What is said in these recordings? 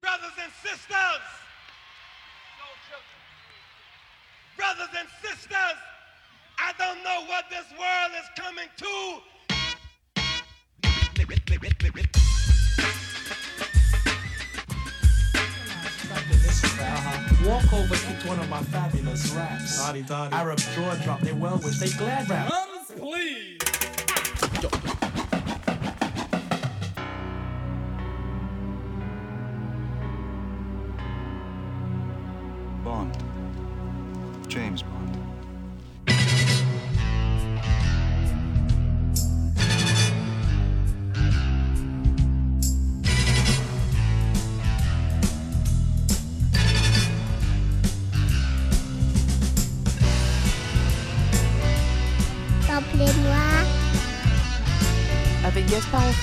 Brothers and sisters, brothers and sisters, I don't know what this world is coming to. Walkover kicked one of my fabulous raps. Arab jaw drop, they well wish they glad rap. please. Avec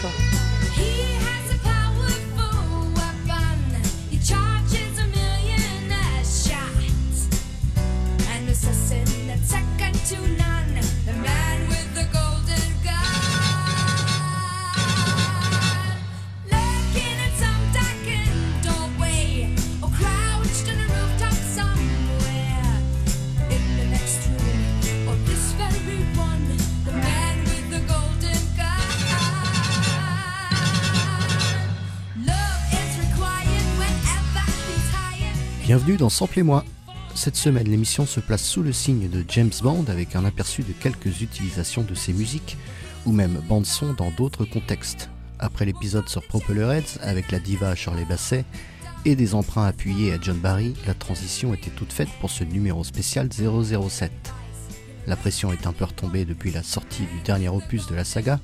He has a powerful weapon. He charges a. An assassin second to. Bienvenue dans Sample et moi. Cette semaine, l'émission se place sous le signe de James Bond avec un aperçu de quelques utilisations de ses musiques ou même bande-son dans d'autres contextes. Après l'épisode sur Propeller Heads avec la diva Shirley Basset et des emprunts appuyés à John Barry, la transition était toute faite pour ce numéro spécial 007. La pression est un peu retombée depuis la sortie du dernier opus de la saga,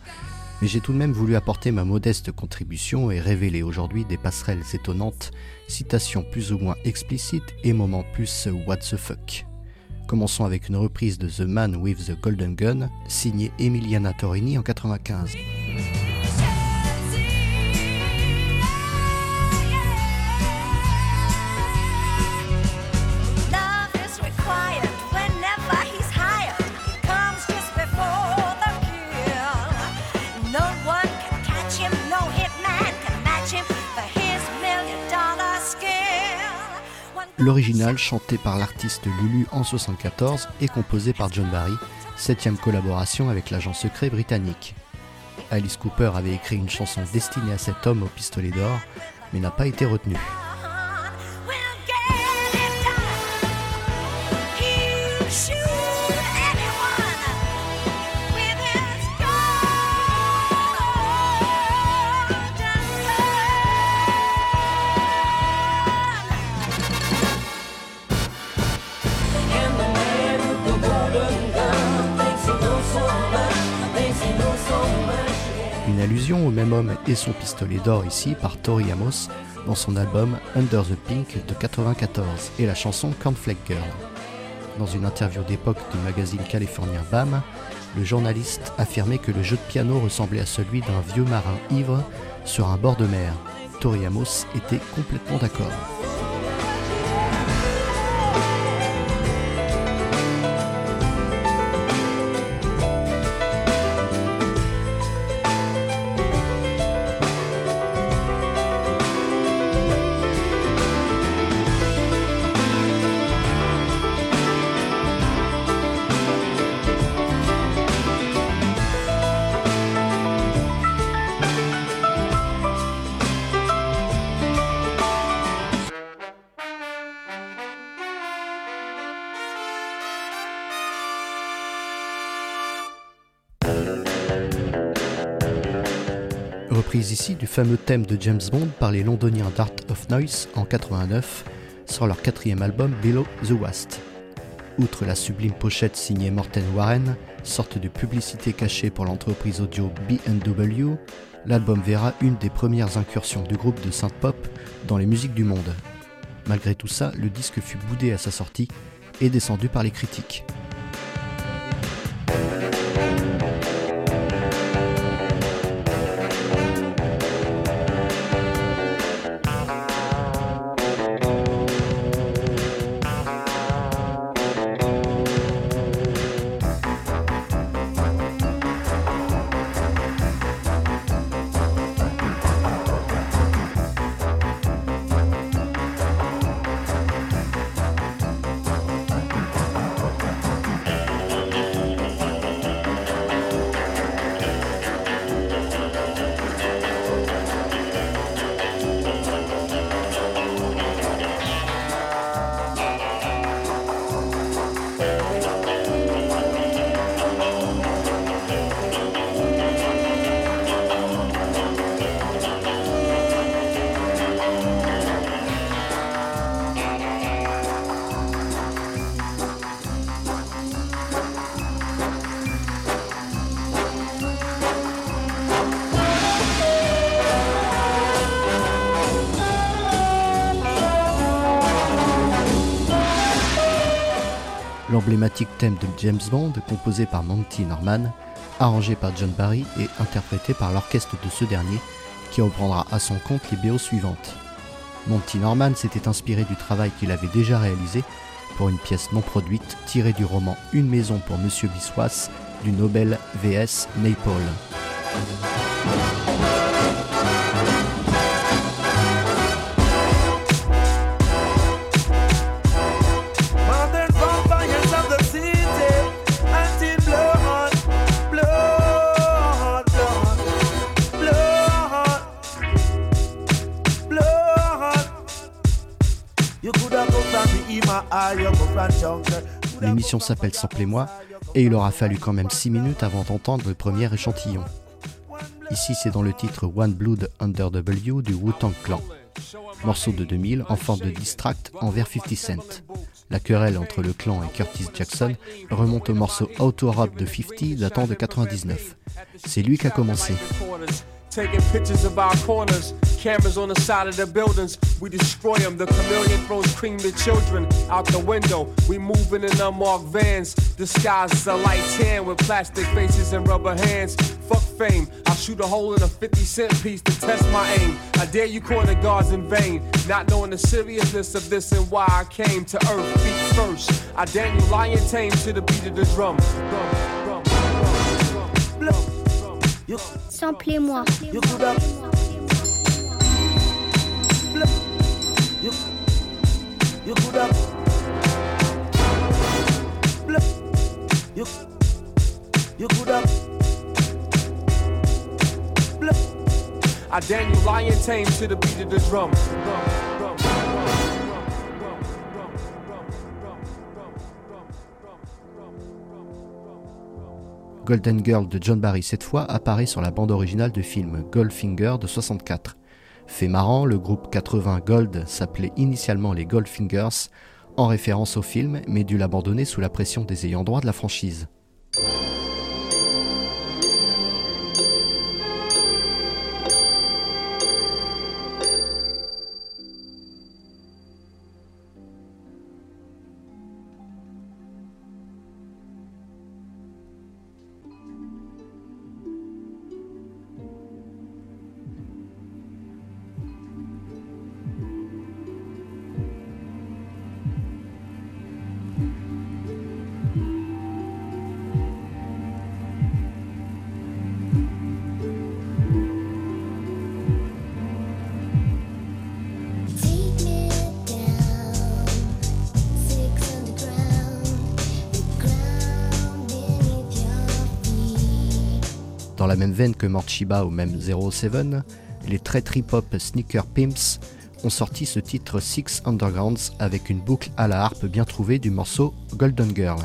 mais j'ai tout de même voulu apporter ma modeste contribution et révéler aujourd'hui des passerelles étonnantes, citations plus ou moins explicites et moments plus what the fuck. Commençons avec une reprise de The Man with the Golden Gun, signée Emiliana Torini en 95. L'original, chanté par l'artiste Lulu en 74 et composé par John Barry, septième collaboration avec l'agent secret britannique. Alice Cooper avait écrit une chanson destinée à cet homme au pistolet d'or, mais n'a pas été retenue. Au même homme et son pistolet d'or ici par Tori Amos dans son album Under the Pink de 94 et la chanson Cornflake Girl. Dans une interview d'époque du magazine californien BAM, le journaliste affirmait que le jeu de piano ressemblait à celui d'un vieux marin ivre sur un bord de mer. Tori Amos était complètement d'accord. Du fameux thème de James Bond par les londoniens d'Art of Noise en 89 sur leur quatrième album Below the West. Outre la sublime pochette signée Morten Warren, sorte de publicité cachée pour l'entreprise audio B&W, l'album verra une des premières incursions du groupe de synth-pop dans les musiques du monde. Malgré tout ça, le disque fut boudé à sa sortie et descendu par les critiques. L'emblématique thème de James Bond composé par Monty Norman, arrangé par John Barry et interprété par l'orchestre de ce dernier, qui reprendra à son compte les BO suivantes. Monty Norman s'était inspiré du travail qu'il avait déjà réalisé pour une pièce non produite tirée du roman Une maison pour Monsieur Biswas du Nobel VS Maypole. L'émission s'appelle Samplez-moi et il aura fallu quand même 6 minutes avant d'entendre le premier échantillon. Ici c'est dans le titre One Blood Under W du Wu-Tang Clan. Morceau de 2000 en forme de distract envers 50 Cent. La querelle entre le clan et Curtis Jackson remonte au morceau Auto Rap de 50 datant de 99. C'est lui qui a commencé. Taking pictures of our corners, cameras on the side of the buildings. We destroy them. The chameleon throws cream to children out the window. We moving in unmarked vans, disguised as a light tan with plastic faces and rubber hands. Fuck fame, I'll shoot a hole in a 50 cent piece to test my aim. I dare you corner guards in vain, not knowing the seriousness of this and why I came to earth feet first. I Daniel Lion tame to the beat of the drum. drum, drum, drum Samplez-moi. You could have. You, you could have. You, you could have. I Daniel Lion tame to the beat of the drum. drum, drum. Golden Girl de John Barry cette fois apparaît sur la bande originale du film Goldfinger de 64. Fait marrant, le groupe 80 Gold s'appelait initialement les Goldfingers en référence au film mais dut l'abandonner sous la pression des ayants droit de la franchise. La même veine que Morchiba ou même Zero Seven, les très trip-hop Sneaker Pimps ont sorti ce titre Six Undergrounds avec une boucle à la harpe bien trouvée du morceau Golden Girl.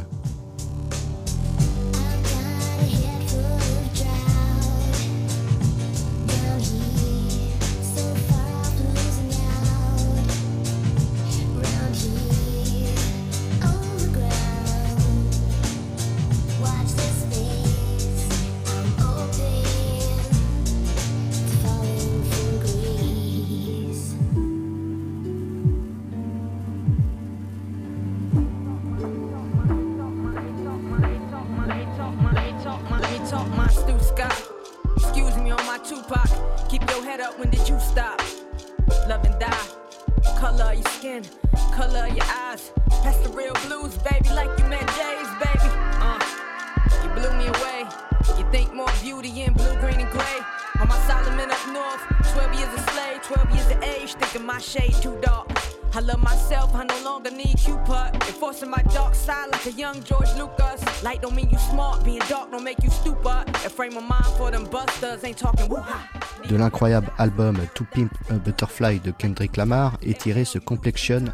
De l'incroyable album To Pimp a Butterfly de Kendrick Lamar est tiré ce Complexion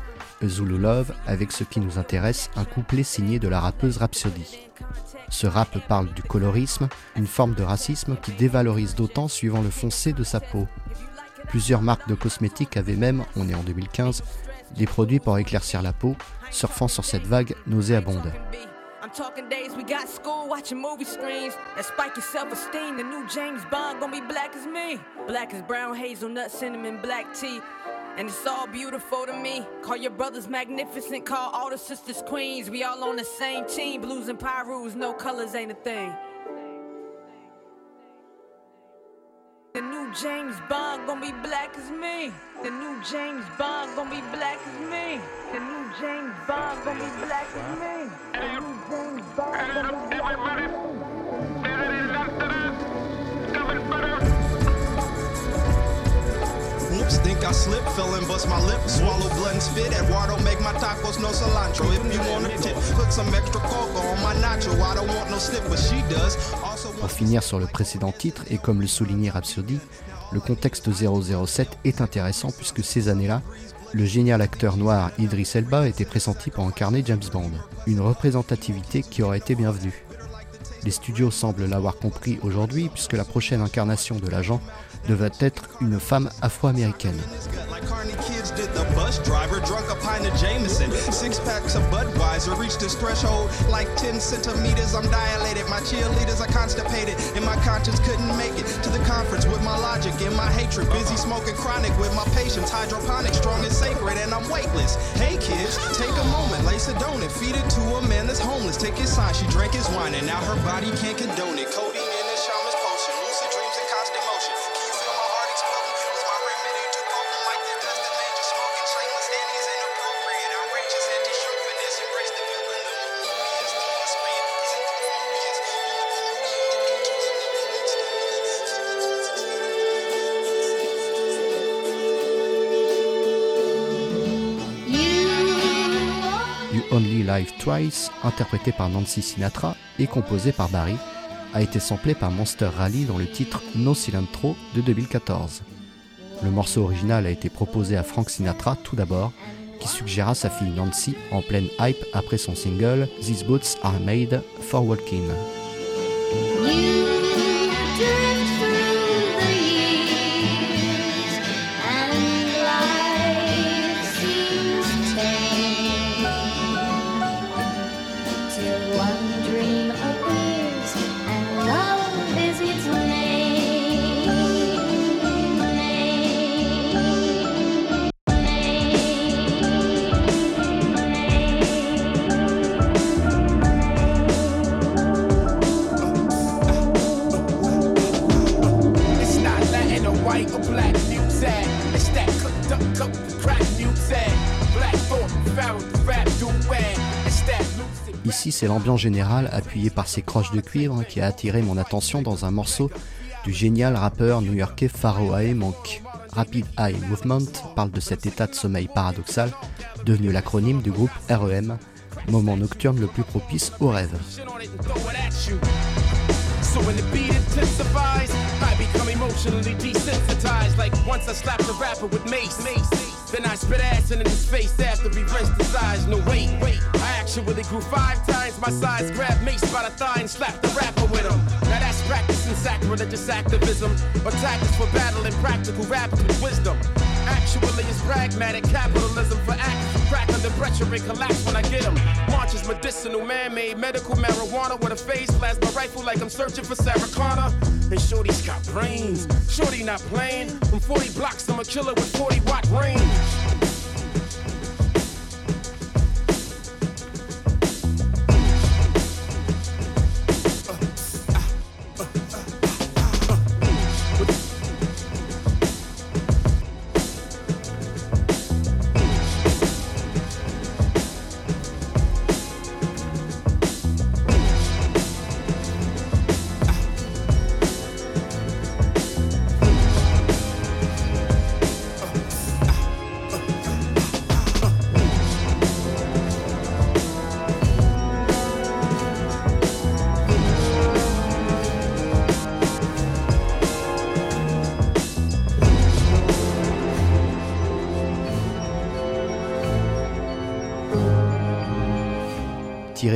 A Zulu Love avec ce qui nous intéresse, un couplet signé de la rappeuse Rhapsody. Ce rap parle du colorisme, une forme de racisme qui dévalorise d'autant suivant le foncé de sa peau. Plusieurs marques de cosmétiques avaient même, on est en 2015, des produits pour éclaircir la peau, surfant sur cette vague nauséabonde. Talking days we got school watching movie screens that spike your self-esteem the new james bond gonna be black as me black as brown hazelnut cinnamon black tea And it's all beautiful to me. Call your brothers magnificent, call all the sisters queens. We all on the same team, blues and pyrus, no colors ain't a thing. The new James Bond gonna be black as me. The new James Bond gonna be black as me. The new James Bond gonna be black as me. James Bond gonna be black as me. Oops, think I slipped, fell and bust my lip. Swallow blood and spit. Eduardo make my tacos no cilantro? If you want a tip, put some extra cocoa on my nacho. I don't want no slip, but she does. Also Pour finir sur le précédent titre, et comme le soulignait Rhapsody, le contexte 007 est intéressant puisque ces années-là, le génial acteur noir Idris Elba était pressenti pour incarner James Bond, une représentativité qui aurait été bienvenue. Les studios semblent l'avoir compris aujourd'hui puisque la prochaine incarnation de l'agent devait être une femme afro-américaine. Like Carney kids did the bus driver, drunk a pint of Jameson. Six packs of Budweiser reached this threshold like 10 centimeters. I'm dilated. My cheerleaders are constipated, and my conscience couldn't make it to the conference with my logic and my hatred. Busy smoking chronic with my patience. Hydroponic, strong and sacred, and I'm weightless. Hey kids, take his sign, she drank his wine, and now her body can't condone it. Twice, interprété par Nancy Sinatra et composé par Barry, a été samplé par Monster Rally dans le titre No Cilantro de 2014. Le morceau original a été proposé à Frank Sinatra tout d'abord, qui suggéra sa fille Nancy en pleine hype après son single These Boots Are Made for Walking. C'est l'ambiance générale appuyée par ces croches de cuivre qui a attiré mon attention dans un morceau du génial rappeur new-yorkais Pharaoh Monk. Rapid Eye Movement parle de cet état de sommeil paradoxal, devenu l'acronyme du groupe REM, moment nocturne le plus propice au rêve. Shit on it and throw it at you. So when the beat intensifies, I become emotionally desensitized. Like once I slapped a rapper with mace. Then I spit acid in his face after he rinsed his eyes. No wait, wait, I actually grew five times my size. Grabbed mace by the thigh and slapped the rapper with him. Now that's practicing sacrilegious activism. Or tactics for battling practical rappers with wisdom. Actually, it's pragmatic capitalism for actors crack under pressure and collapse when I get them. Marches medicinal, man-made medical marijuana with a phase plasma rifle like I'm searching for Sarah Connor. And Shorty's got brains. Shorty not playing. From 40 blocks, I'm a killer with 40 watt range.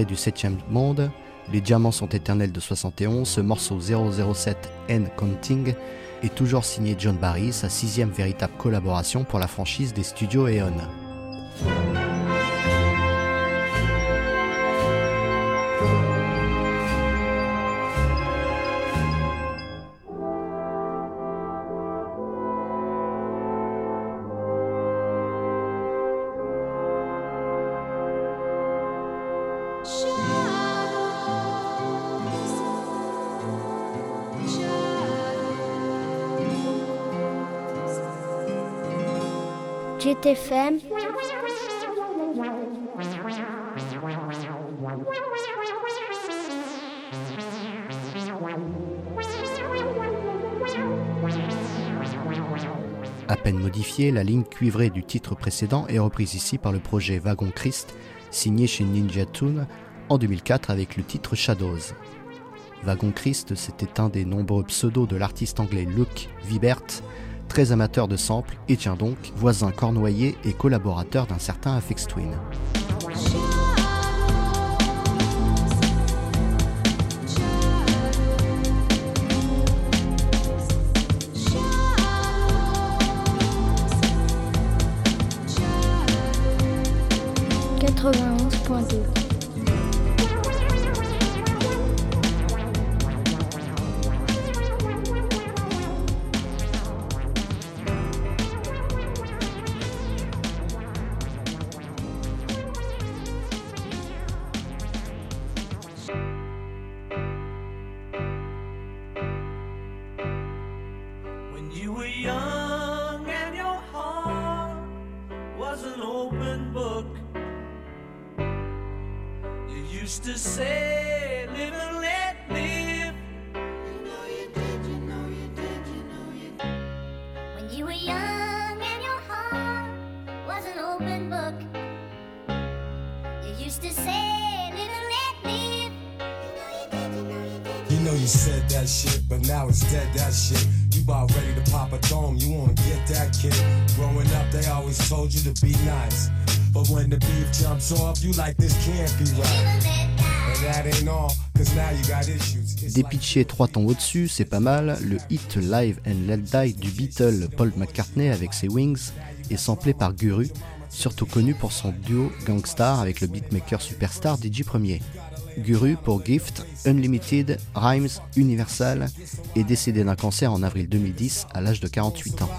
Du 7ème monde, Les Diamants sont éternels de 71, ce morceau 007 N Counting est toujours signé John Barry, sa sixième véritable collaboration pour la franchise des studios Eon. GTFM. À peine modifiée, la ligne cuivrée du titre précédent est reprise ici par le projet Wagon Christ, signé chez Ninja Tune en 2004 avec le titre Shadows. Wagon Christ, c'était un des nombreux pseudos de l'artiste anglais Luke Vibert, très amateur de samples et tient donc voisin cornoyer et collaborateur d'un certain Afex Twin. But now it's dead, that shit. You about ready to pop a dome, you wanna get that kid. Growing up, they always told you to be nice. But when the beef jumps off, you like this can't be right. And that ain't all, Dépitché trois tons au-dessus, c'est pas mal, le hit Live and Let Die du Beatle Paul McCartney avec ses Wings est samplé par Guru, surtout connu pour son duo Gangstar avec le beatmaker superstar DJ Premier. Guru pour Gift, Unlimited, Rhymes, Universal est décédé d'un cancer en avril 2010 à l'âge de 48 ans.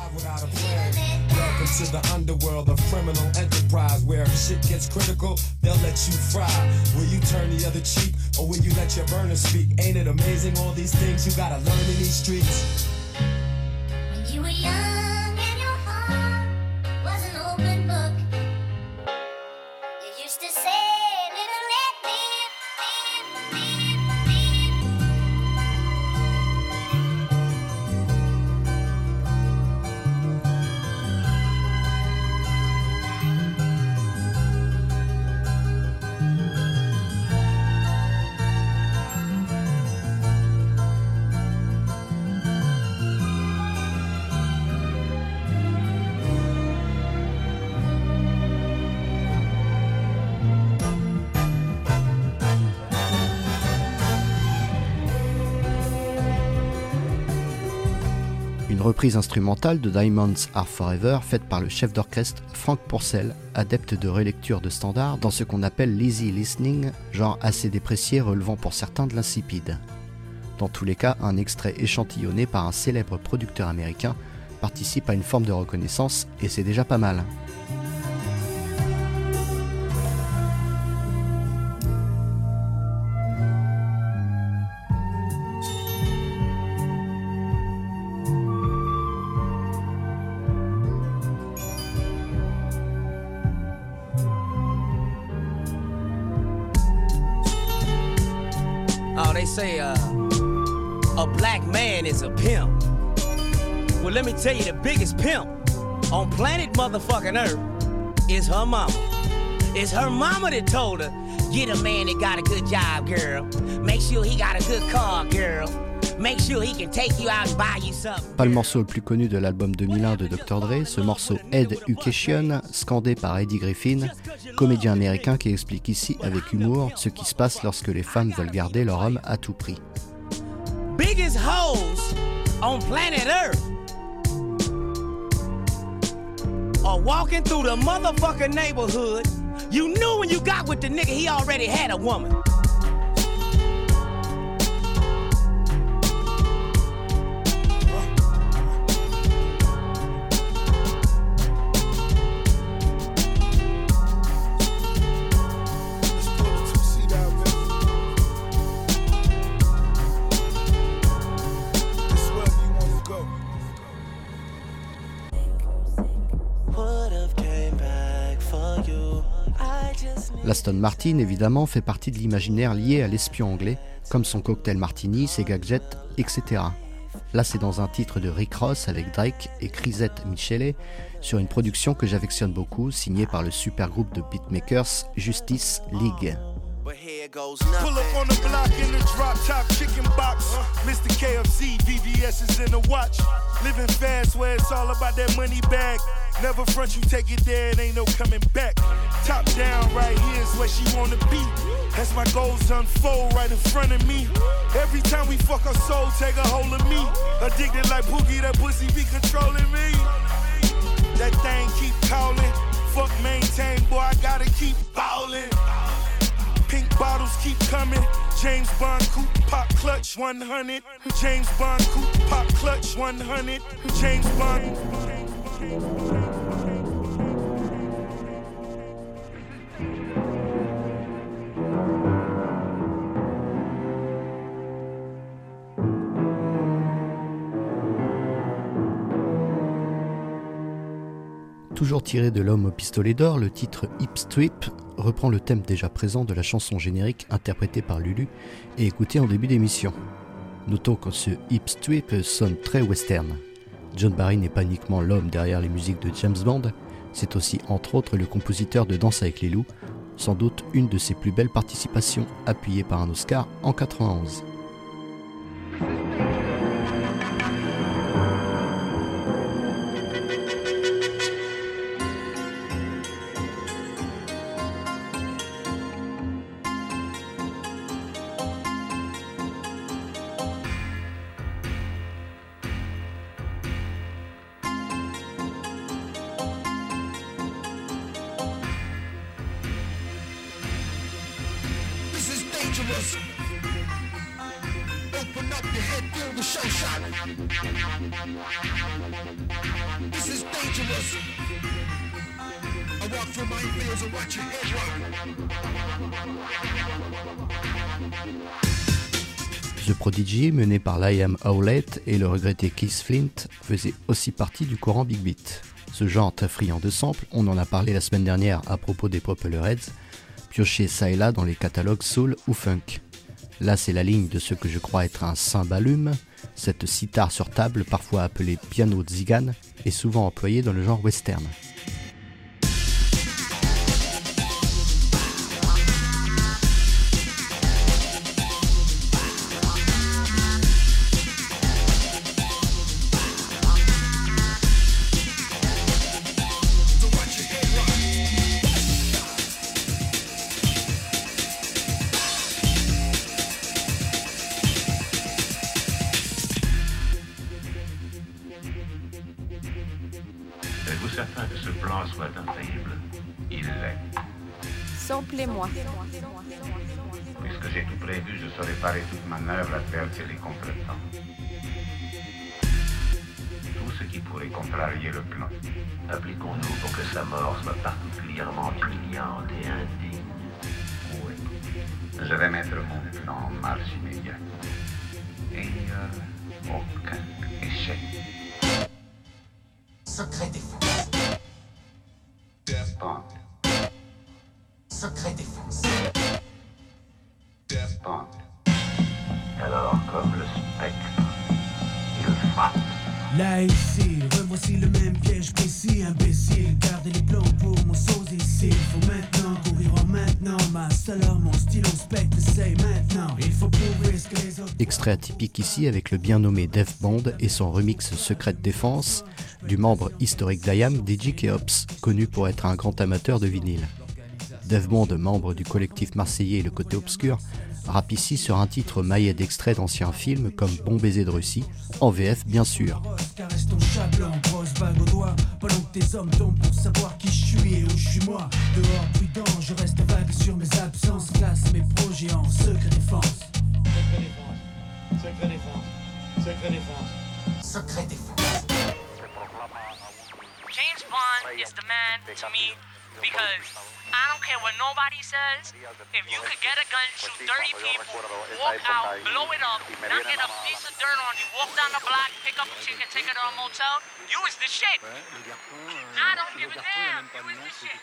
Reprise instrumentale de Diamonds Are Forever faite par le chef d'orchestre Frank Pourcel, adepte de relecture de standards dans ce qu'on appelle l'easy listening, genre assez déprécié relevant pour certains de l'insipide. Dans tous les cas, un extrait échantillonné par un célèbre producteur américain participe à une forme de reconnaissance et c'est déjà pas mal. Say uh, a black man is a pimp. Well, let me tell you, the biggest pimp on planet motherfucking Earth is her mama. It's her mama that told her, get a man that got a good job, girl. Make sure he got a good car, girl. Make sure he can take you out buy you something. Pas le morceau le plus connu de l'album 2001 de Dr. Dre, ce morceau Education, scandé par Eddie Griffin, comédien américain qui explique ici avec humour ce qui se passe lorsque les femmes veulent garder leur homme à tout prix. biggest hoes on planet Earth are walking through the motherfucking neighborhood. You knew when you got with the nigga, he already had a woman. Martin, évidemment, fait partie de l'imaginaire lié à l'espion anglais, comme son cocktail martini, ses gadgets, etc. Là, c'est dans un titre de Rick Ross avec Drake et Chrisette Michelet, sur une production que j'affectionne beaucoup, signée par le super groupe de beatmakers Justice League. Top down right here is where she wanna be. As my goals unfold right in front of me. Every time we fuck our soul, take a hold of me. Addicted like Boogie, that pussy be controlling me. That thing keep calling. Fuck maintain, boy, I gotta keep ballin'. Pink bottles keep coming. James Bond coupe pop clutch 100. James Bond coupe pop clutch 100. James Bond. Toujours tiré de L'homme au pistolet d'or, le titre Hip Strip reprend le thème déjà présent de la chanson générique interprétée par Lulu et écoutée en début d'émission. Notons que ce Hip Strip sonne très western. John Barry n'est pas uniquement l'homme derrière les musiques de James Bond, c'est aussi entre autres le compositeur de Danse avec les loups, sans doute une de ses plus belles participations, appuyée par un Oscar en 91. Mené par Liam Howlett et le regretté Keith Flint, faisait aussi partie du courant Big Beat. Ce genre très friand de samples, on en a parlé la semaine dernière à propos des Popular Heads, pioché ça et là dans les catalogues soul ou funk. Là, c'est la ligne de ce que je crois être un cymbalume, cette sitar sur table, parfois appelée piano zigan, est souvent employée dans le genre western. J'ai tout prévu, je saurai parer toute manœuvre à percer les contretemps. Tout ce qui pourrait contrarier le plan. Appliquons-nous pour que sa mort soit particulièrement humiliante et indigne. Oui. Je vais mettre mon plan en marche immédiate. Et euh, aucun échec. Atypique ici avec le bien nommé Def Bond et son remix Secrète Défense du membre historique d'IAM, DJ Keops, connu pour être un grand amateur de vinyle. Def Bond, membre du collectif marseillais Le Côté Obscur, rappe ici sur un titre maillet d'extraits d'anciens films comme Bon baiser de Russie, en VF bien sûr. Je reste vague sur mes absences. Classe mes projets en secret défense. Secret défense. Secret défense. Secret défense. James Bond is the man to me because I don't care what nobody says. If you could get a gun, shoot 30 people, walk out, blow it up, not get a piece of dirt on you, walk down the block, pick up a chick and take her to a motel, you was the shit. I don't give a damn. You was the shit.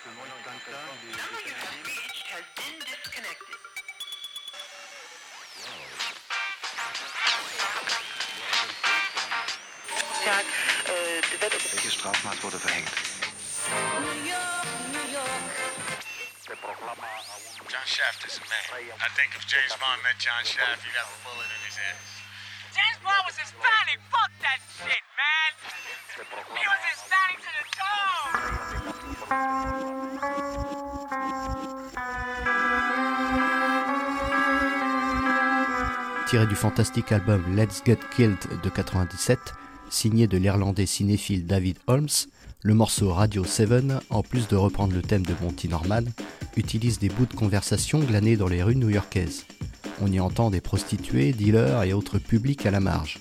Tag äh, die Welt Welche Strafmaß wurde verhängt? John Shaft is a man. I think if James Bond met John Shaft, he'd have a bullet in his ass. James Bond was Hispanic. Fuck that shit, man. He was Hispanic to the core. Tiré du fantastique album Let's Get Killed de 97, signé de l'Irlandais cinéphile David Holmes, le morceau Radio 7, en plus de reprendre le thème de Monty Norman, utilise des bouts de conversation glanés dans les rues new-yorkaises. On y entend des prostituées, dealers et autres publics à la marge.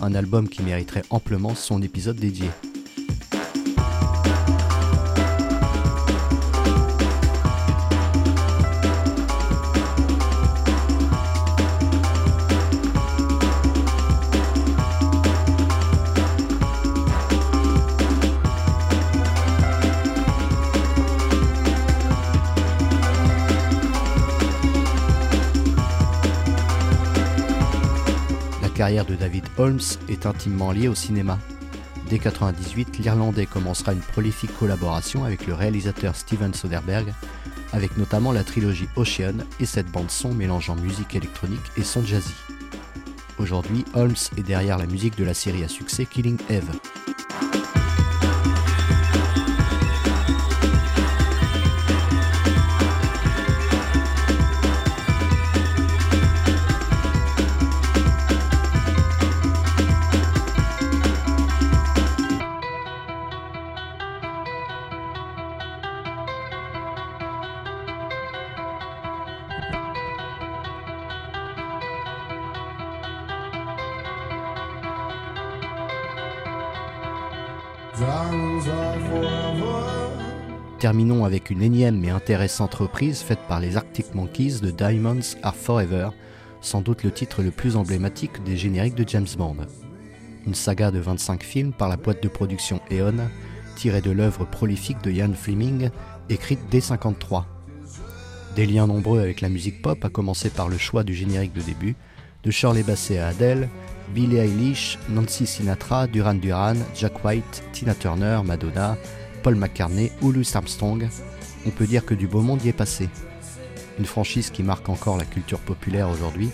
Un album qui mériterait amplement son épisode dédié. Carrière de David Holmes est intimement liée au cinéma. Dès 1998, l'Irlandais commencera une prolifique collaboration avec le réalisateur Steven Soderbergh, avec notamment la trilogie Ocean et cette bande-son mélangeant musique électronique et son jazzy. Aujourd'hui, Holmes est derrière la musique de la série à succès Killing Eve. Terminons avec une énième mais intéressante reprise faite par les Arctic Monkeys de Diamonds Are Forever, sans doute le titre le plus emblématique des génériques de James Bond. Une saga de 25 films par la boîte de production Eon, tirée de l'œuvre prolifique de Ian Fleming, écrite dès 53. Des liens nombreux avec la musique pop, à commencer par le choix du générique de début, de Shirley Bassey à Adele, Billie Eilish, Nancy Sinatra, Duran Duran, Jack White, Tina Turner, Madonna, Paul McCartney ou Louis Armstrong, on peut dire que du beau monde y est passé. Une franchise qui marque encore la culture populaire aujourd'hui,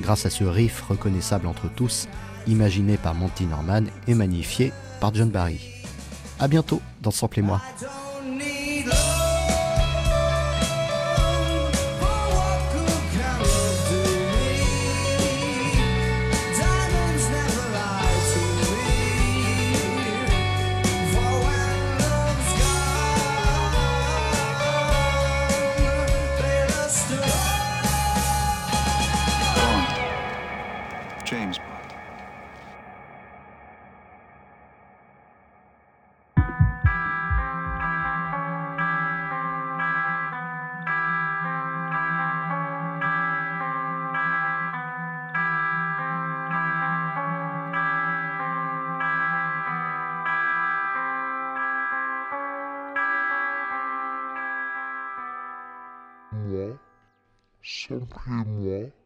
grâce à ce riff reconnaissable entre tous, imaginé par Monty Norman et magnifié par John Barry. A bientôt dans Sample et moi. Moi, simplement moi.